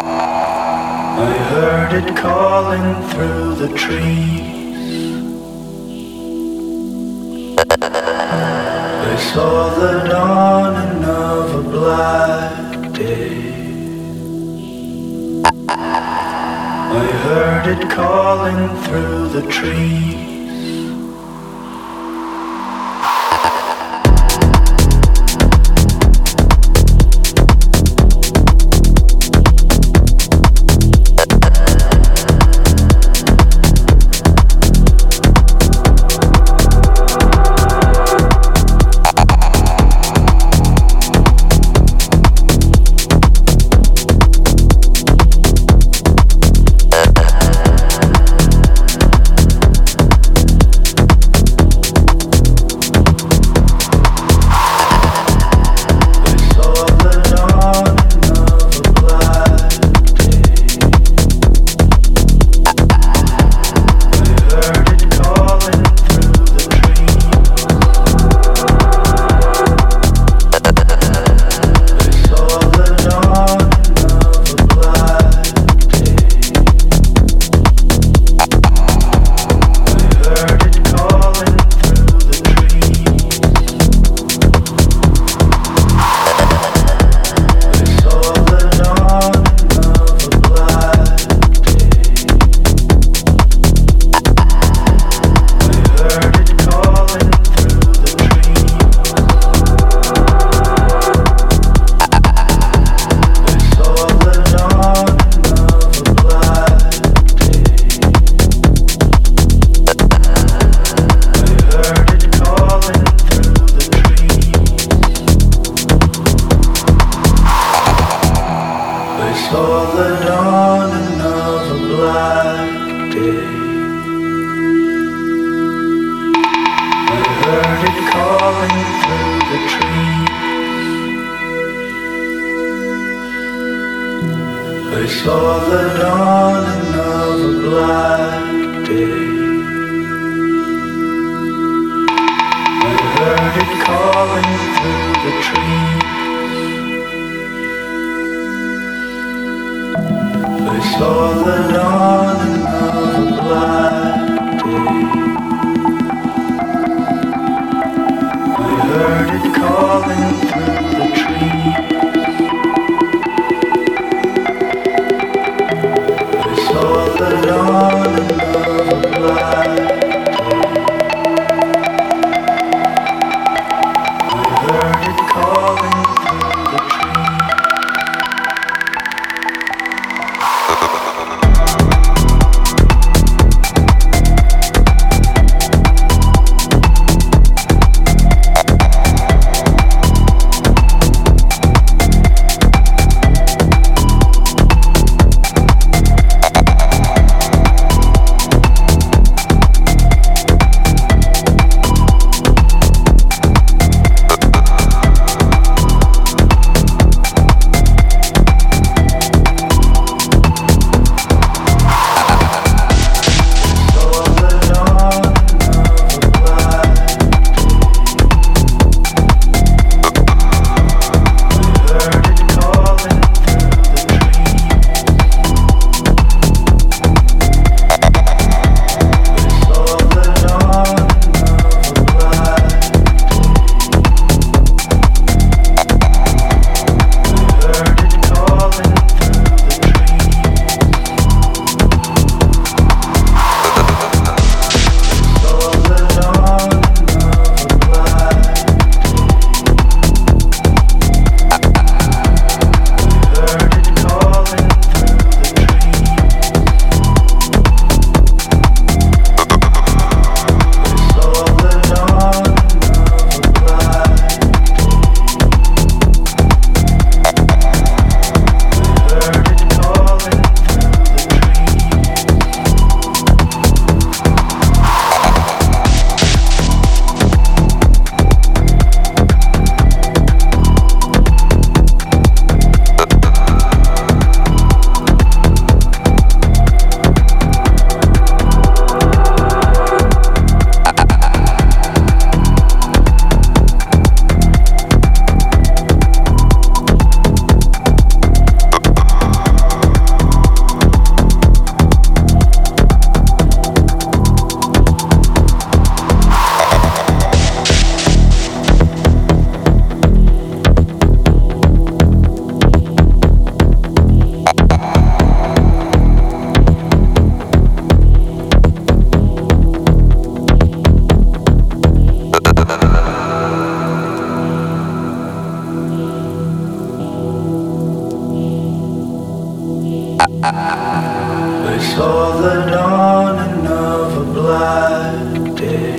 I heard it calling through the trees. I saw the dawning of a black day. I heard it calling through the trees. saw the dawning of a black day. I heard it calling through the trees. I saw the dawning of a black day. I heard it calling through the trees. I saw the dawning of a black day.